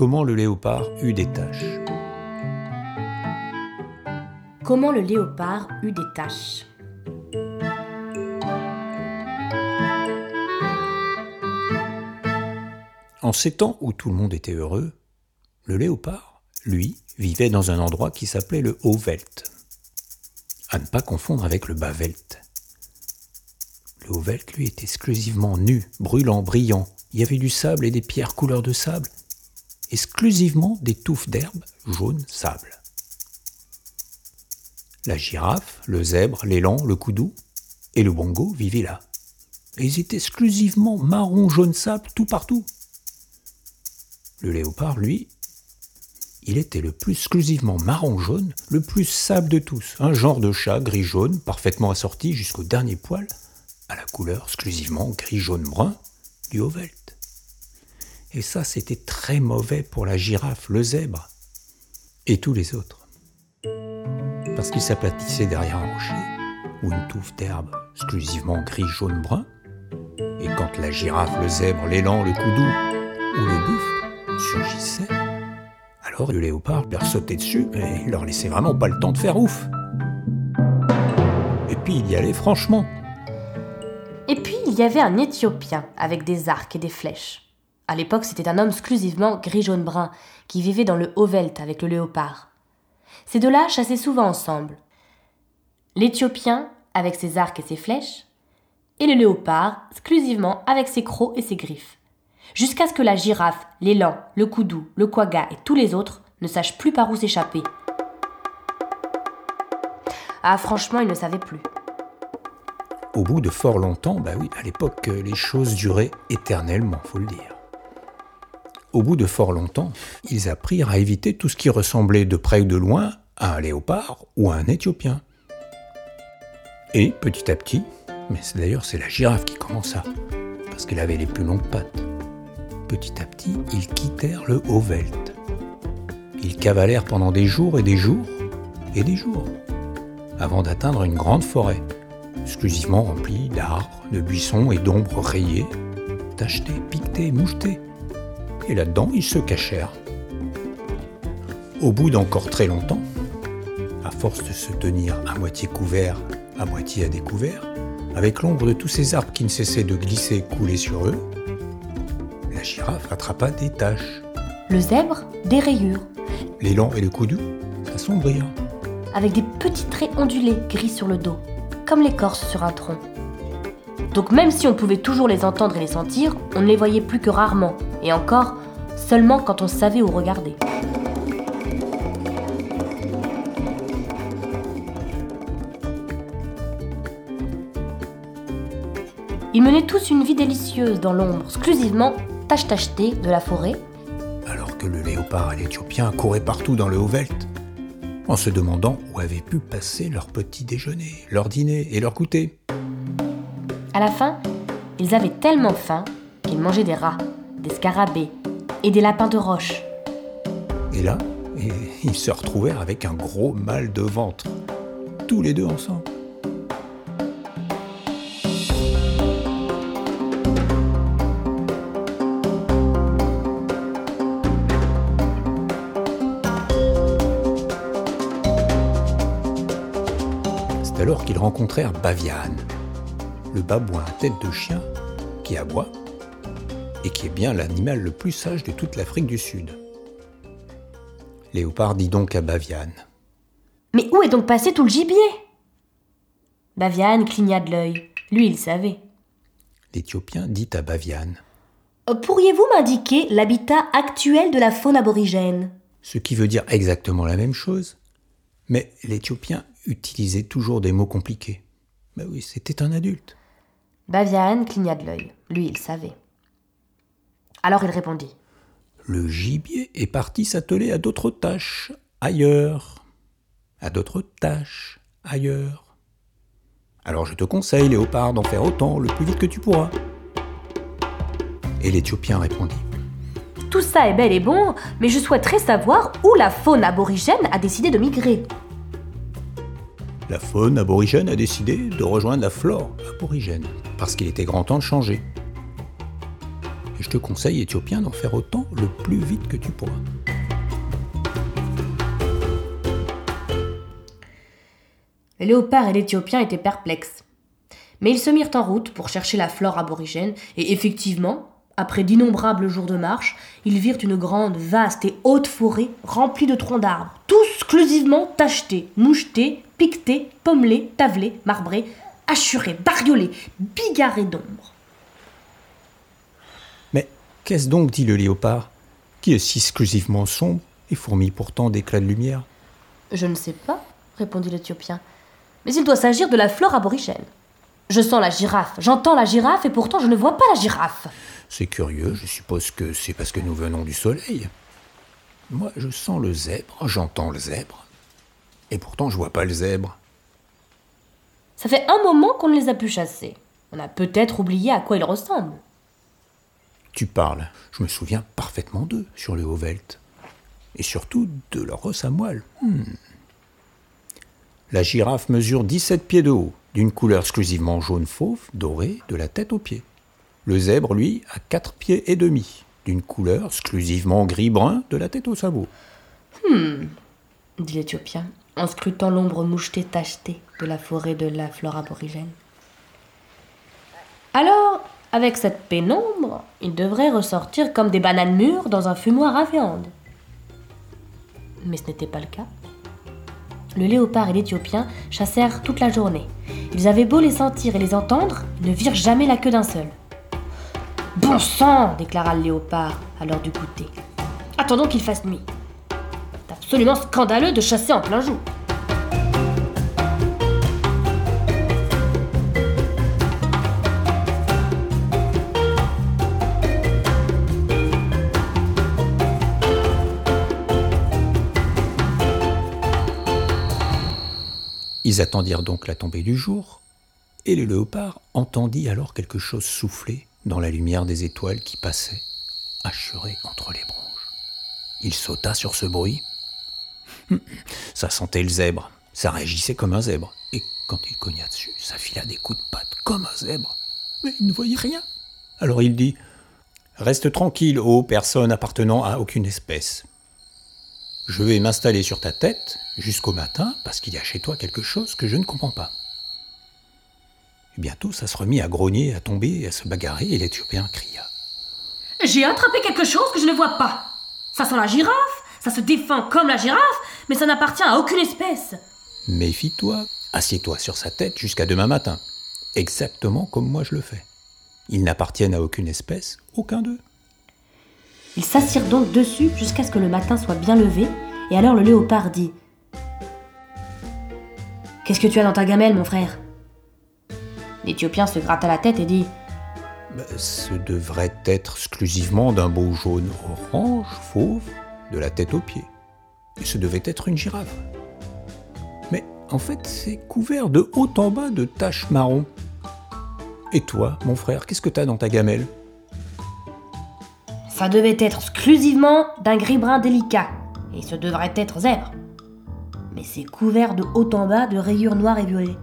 comment le léopard eut des taches. Comment le léopard eut des taches. En ces temps où tout le monde était heureux, le léopard, lui, vivait dans un endroit qui s'appelait le Haut-Velt. À ne pas confondre avec le Bas-Velt. Le Haut-Velt, lui, était exclusivement nu, brûlant, brillant. Il y avait du sable et des pierres couleur de sable. Exclusivement des touffes d'herbe jaune sable. La girafe, le zèbre, l'élan, le koudou et le bongo vivaient là. Ils étaient exclusivement marron jaune sable tout partout. Le léopard, lui, il était le plus exclusivement marron-jaune, le plus sable de tous, un genre de chat gris-jaune, parfaitement assorti jusqu'au dernier poil, à la couleur exclusivement gris-jaune-brun du Haut-Velt. Et ça, c'était très mauvais pour la girafe, le zèbre, et tous les autres. Parce qu'ils s'aplatissaient derrière un rocher, ou une touffe d'herbe exclusivement gris-jaune-brun, et quand la girafe, le zèbre, l'élan, le koudou ou le buffle surgissait, alors le léopard leur sautait dessus et leur laissait vraiment pas le temps de faire ouf. Et puis il y allait franchement. Et puis il y avait un Éthiopien avec des arcs et des flèches. À l'époque, c'était un homme exclusivement gris-jaune-brun qui vivait dans le Haut-Velt avec le léopard. Ces deux-là chassaient souvent ensemble. L'Éthiopien avec ses arcs et ses flèches, et le léopard exclusivement avec ses crocs et ses griffes jusqu'à ce que la girafe, l'élan, le koudou, le quagga et tous les autres ne sachent plus par où s'échapper. Ah, franchement, ils ne savaient plus. Au bout de fort longtemps, bah oui, à l'époque, les choses duraient éternellement, faut le dire. Au bout de fort longtemps, ils apprirent à éviter tout ce qui ressemblait de près ou de loin à un léopard ou à un éthiopien. Et petit à petit, mais d'ailleurs c'est la girafe qui commença, parce qu'elle avait les plus longues pattes petit à petit, ils quittèrent le Haut-Velt. Ils cavalèrent pendant des jours et des jours et des jours, avant d'atteindre une grande forêt, exclusivement remplie d'arbres, de buissons et d'ombres rayées, tachetées, piquetées, mouchetées. Et là-dedans, ils se cachèrent. Au bout d'encore très longtemps, à force de se tenir à moitié couvert, à moitié à découvert, avec l'ombre de tous ces arbres qui ne cessaient de glisser et couler sur eux, la girafe attrapa des taches. Le zèbre, des rayures. L'élan et le coudou s'assombrirent. Avec des petits traits ondulés gris sur le dos, comme l'écorce sur un tronc. Donc même si on pouvait toujours les entendre et les sentir, on ne les voyait plus que rarement, et encore seulement quand on savait où regarder. Ils menaient tous une vie délicieuse dans l'ombre, exclusivement tachetée de la forêt. Alors que le léopard et l'Éthiopien couraient partout dans le Haut-Velt, en se demandant où avaient pu passer leur petit déjeuner, leur dîner et leur goûter. À la fin, ils avaient tellement faim qu'ils mangeaient des rats, des scarabées et des lapins de roche. Et là, ils se retrouvèrent avec un gros mal de ventre, tous les deux ensemble. alors qu'ils rencontrèrent Baviane, le babouin à tête de chien qui aboie et qui est bien l'animal le plus sage de toute l'Afrique du Sud. Léopard dit donc à Baviane Mais où est donc passé tout le gibier? Baviane cligna de l'œil. Lui, il savait. L'Éthiopien dit à Baviane euh, Pourriez-vous m'indiquer l'habitat actuel de la faune aborigène? Ce qui veut dire exactement la même chose. Mais l'Éthiopien utilisait toujours des mots compliqués. Ben oui, c'était un adulte. Baviane cligna de l'œil. Lui, il savait. Alors il répondit. Le gibier est parti s'atteler à d'autres tâches, ailleurs. À d'autres tâches, ailleurs. Alors je te conseille, Léopard, d'en faire autant le plus vite que tu pourras. Et l'Éthiopien répondit. Tout ça est bel et bon, mais je souhaiterais savoir où la faune aborigène a décidé de migrer la faune aborigène a décidé de rejoindre la flore aborigène, parce qu'il était grand temps de changer. Je te conseille, Éthiopien, d'en faire autant le plus vite que tu pourras. Le léopard et l'Éthiopien étaient perplexes. Mais ils se mirent en route pour chercher la flore aborigène, et effectivement, après d'innombrables jours de marche, ils virent une grande, vaste et haute forêt remplie de troncs d'arbres, tous exclusivement tachetés, mouchetés, piquetés, pommelés, tavelés, marbrés, hachurés, bariolés, bigarrés d'ombre. Mais qu'est-ce donc, dit le léopard, qui est si exclusivement sombre et fourmille pourtant d'éclats de lumière? Je ne sais pas, répondit l'Éthiopien, mais il doit s'agir de la flore aborigène. Je sens la girafe, j'entends la girafe et pourtant je ne vois pas la girafe. C'est curieux, je suppose que c'est parce que nous venons du soleil. Moi, je sens le zèbre, j'entends le zèbre. Et pourtant, je vois pas le zèbre. Ça fait un moment qu'on ne les a pu chasser. On a peut-être oublié à quoi ils ressemblent. Tu parles. Je me souviens parfaitement d'eux sur le Haut-Velt. Et surtout de leur os à moelle. Hmm. La girafe mesure 17 pieds de haut, d'une couleur exclusivement jaune fauve, dorée, de la tête aux pieds. Le zèbre, lui, a quatre pieds et demi, d'une couleur exclusivement gris-brun de la tête au sabot. Hmm, dit l'Éthiopien, en scrutant l'ombre mouchetée tachetée de la forêt de la flore aborigène. Alors, avec cette pénombre, ils devraient ressortir comme des bananes mûres dans un fumoir à viande. Mais ce n'était pas le cas. Le léopard et l'Éthiopien chassèrent toute la journée. Ils avaient beau les sentir et les entendre, ils ne virent jamais la queue d'un seul. Bon sang déclara le léopard à l'heure du goûter. Attendons qu'il fasse nuit. C'est absolument scandaleux de chasser en plein jour. Ils attendirent donc la tombée du jour, et le léopard entendit alors quelque chose souffler dans la lumière des étoiles qui passaient, hachurées entre les branches. Il sauta sur ce bruit. Ça sentait le zèbre, ça réagissait comme un zèbre, et quand il cogna dessus, ça fila des coups de patte comme un zèbre. Mais il ne voyait rien. Alors il dit Reste tranquille, ô personne appartenant à aucune espèce. Je vais m'installer sur ta tête jusqu'au matin parce qu'il y a chez toi quelque chose que je ne comprends pas. Et bientôt, ça se remit à grogner, à tomber, à se bagarrer, et l'Éthiopien cria. J'ai attrapé quelque chose que je ne vois pas. Ça sent la girafe, ça se défend comme la girafe, mais ça n'appartient à aucune espèce. Méfie-toi, assieds-toi sur sa tête jusqu'à demain matin, exactement comme moi je le fais. Ils n'appartiennent à aucune espèce, aucun d'eux. Ils s'assirent donc dessus jusqu'à ce que le matin soit bien levé, et alors le léopard dit Qu'est-ce que tu as dans ta gamelle, mon frère? L'Éthiopien se gratta la tête et dit Ben, Ce devrait être exclusivement d'un beau jaune orange, fauve, de la tête aux pieds. Et ce devait être une girafe. Mais en fait, c'est couvert de haut en bas de taches marron. Et toi, mon frère, qu'est-ce que t'as dans ta gamelle? Ça devait être exclusivement d'un gris-brun délicat, et ce devrait être zèbre. Mais c'est couvert de haut en bas de rayures noires et violets.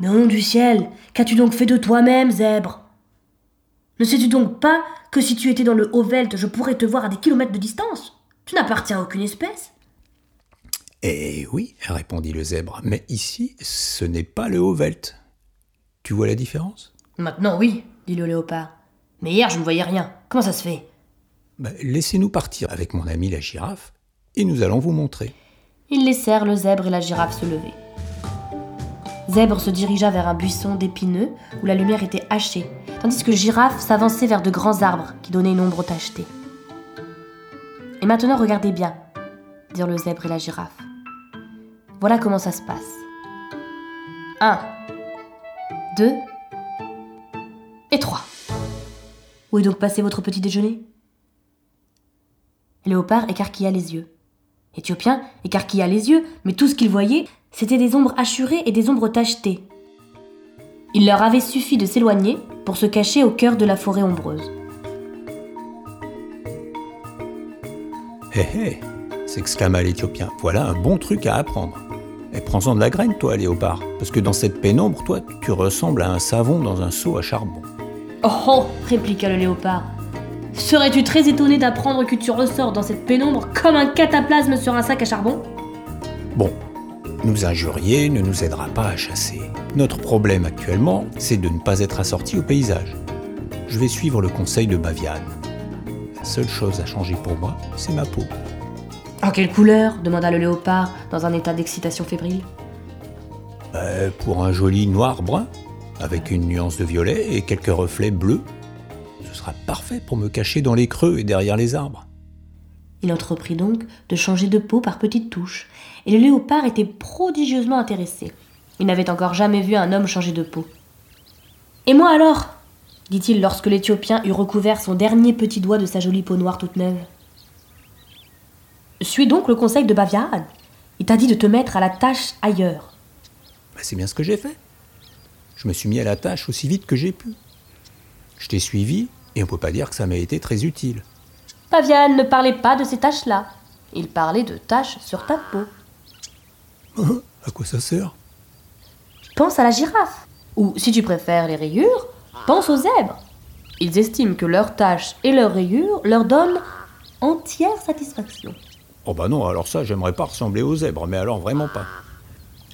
Nom du ciel, qu'as-tu donc fait de toi-même, zèbre? Ne sais-tu donc pas que si tu étais dans le Haut-Velt, je pourrais te voir à des kilomètres de distance? Tu n'appartiens à aucune espèce. Eh oui, répondit le zèbre, mais ici, ce n'est pas le Haut-Velt. Tu vois la différence? Maintenant, oui, dit le léopard. Mais hier, je ne voyais rien. Comment ça se fait? Ben, Laissez-nous partir avec mon ami la girafe, et nous allons vous montrer. Ils laissèrent le zèbre et la girafe se lever. Zèbre se dirigea vers un buisson d'épineux où la lumière était hachée, tandis que Girafe s'avançait vers de grands arbres qui donnaient une ombre tachetée. Et maintenant, regardez bien, dirent le zèbre et la girafe. Voilà comment ça se passe. 1, 2 et 3. Où est donc passé votre petit déjeuner? Léopard écarquilla les yeux. Éthiopien écarquilla les yeux, mais tout ce qu'il voyait, c'était des ombres hachurées et des ombres tachetées. Il leur avait suffi de s'éloigner pour se cacher au cœur de la forêt ombreuse. Hé hé s'exclama l'Éthiopien. Voilà un bon truc à apprendre. Et prends-en de la graine, toi, léopard, parce que dans cette pénombre, toi, tu ressembles à un savon dans un seau à charbon. Oh répliqua le léopard. Serais-tu très étonné d'apprendre que tu ressors dans cette pénombre comme un cataplasme sur un sac à charbon? Bon, nous injurier ne nous aidera pas à chasser. Notre problème actuellement, c'est de ne pas être assorti au paysage. Je vais suivre le conseil de Baviane. La seule chose à changer pour moi, c'est ma peau. En quelle couleur demanda le léopard dans un état d'excitation fébrile. Euh, pour un joli noir-brun, avec une nuance de violet et quelques reflets bleus. Ce sera parfait pour me cacher dans les creux et derrière les arbres. Il entreprit donc de changer de peau par petites touches, et le léopard était prodigieusement intéressé. Il n'avait encore jamais vu un homme changer de peau. Et moi alors? dit-il lorsque l'Éthiopien eut recouvert son dernier petit doigt de sa jolie peau noire toute neuve. Suis donc le conseil de Baviane. Il t'a dit de te mettre à la tâche ailleurs. Bah, c'est bien ce que j'ai fait. Je me suis mis à la tâche aussi vite que j'ai pu. Je t'ai suivi et on peut pas dire que ça m'a été très utile. Baviane ne parlait pas de ces taches-là. Il parlait de taches sur ta peau. à quoi ça sert? Pense à la girafe. Ou, si tu préfères les rayures, pense aux zèbres. Ils estiment que leurs taches et leurs rayures leur donnent entière satisfaction. Oh bah non, alors ça, j'aimerais pas ressembler aux zèbres, mais alors vraiment pas.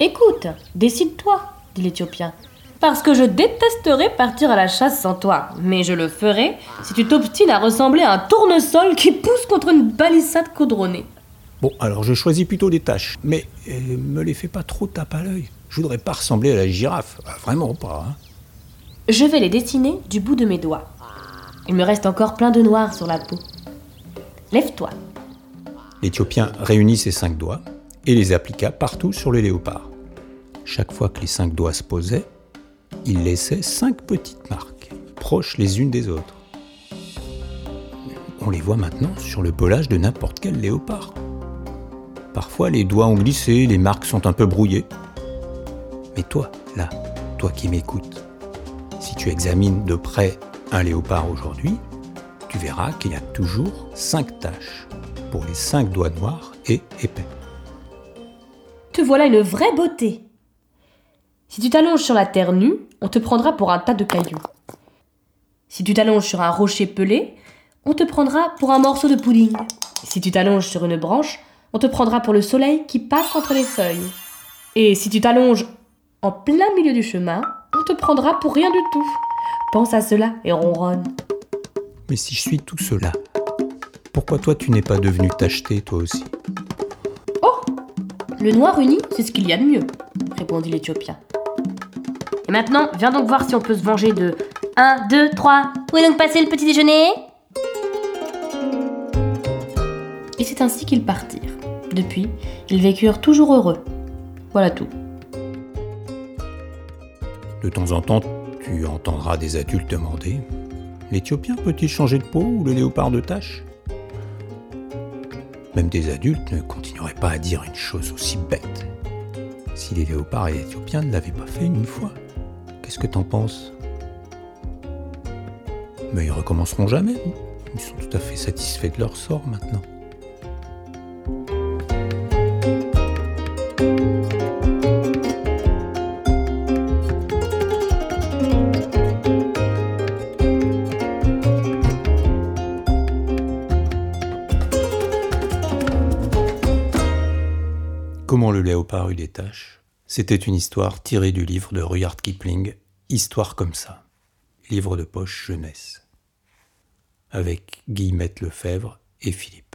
Écoute, décide-toi, dit l'Éthiopien. Parce que je détesterais partir à la chasse sans toi, mais je le ferai si tu t'obstines à ressembler à un tournesol qui pousse contre une balissade caudronnée. Bon, alors je choisis plutôt des tâches, mais euh, me les fais pas trop tape à l'œil. Je voudrais pas ressembler à la girafe, ah, vraiment pas. Hein. Je vais les dessiner du bout de mes doigts. Il me reste encore plein de noir sur la peau. Lève-toi. L'Éthiopien réunit ses cinq doigts et les appliqua partout sur le léopard. Chaque fois que les cinq doigts se posaient, il laissait cinq petites marques, proches les unes des autres. On les voit maintenant sur le pelage de n'importe quel léopard. Parfois les doigts ont glissé, les marques sont un peu brouillées. Mais toi, là, toi qui m'écoutes, si tu examines de près un léopard aujourd'hui, tu verras qu'il a toujours cinq taches pour les cinq doigts noirs et épais. Te voilà une vraie beauté. Si tu t'allonges sur la terre nue, on te prendra pour un tas de cailloux. Si tu t'allonges sur un rocher pelé, on te prendra pour un morceau de pudding. Si tu t'allonges sur une branche, on te prendra pour le soleil qui passe entre les feuilles. Et si tu t'allonges en plein milieu du chemin, on te prendra pour rien du tout. Pense à cela et ronronne. Mais si je suis tout cela, pourquoi toi tu n'es pas devenu t'acheter toi aussi? Oh Le noir uni, c'est ce qu'il y a de mieux, répondit l'Éthiopien. Et maintenant, viens donc voir si on peut se venger de 1, 2, 3. Où est donc passé le petit déjeuner? Et c'est ainsi qu'ils partirent. Depuis, ils vécurent toujours heureux. Voilà tout. De temps en temps, tu entendras des adultes demander L'Éthiopien peut-il changer de peau ou le léopard de tache? Même des adultes ne continueraient pas à dire une chose aussi bête. Si les léopards et les Éthiopiens ne l'avaient pas fait une fois, qu'est-ce que t'en penses? Mais ils recommenceront jamais. Ils sont tout à fait satisfaits de leur sort maintenant. Comment le léopard eut des taches C'était une histoire tirée du livre de Rudyard Kipling, Histoire comme ça, livre de poche jeunesse, avec Guillemette Lefebvre et Philippe.